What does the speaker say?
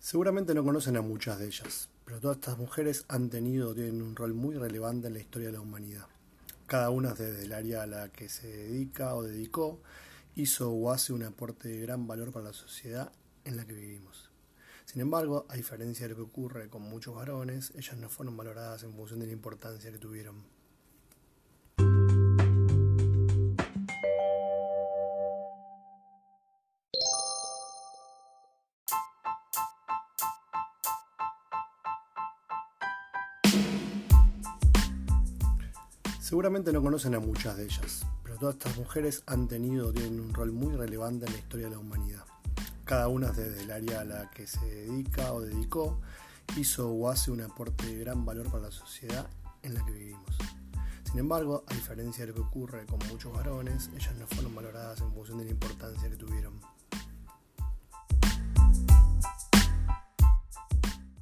Seguramente no conocen a muchas de ellas, pero todas estas mujeres han tenido tienen un rol muy relevante en la historia de la humanidad. Cada una desde el área a la que se dedica o dedicó, hizo o hace un aporte de gran valor para la sociedad en la que vivimos. Sin embargo, a diferencia de lo que ocurre con muchos varones, ellas no fueron valoradas en función de la importancia que tuvieron. Seguramente no conocen a muchas de ellas, pero todas estas mujeres han tenido o tienen un rol muy relevante en la historia de la humanidad. Cada una desde el área a la que se dedica o dedicó, hizo o hace un aporte de gran valor para la sociedad en la que vivimos. Sin embargo, a diferencia de lo que ocurre con muchos varones, ellas no fueron valoradas en función de la importancia que tuvieron.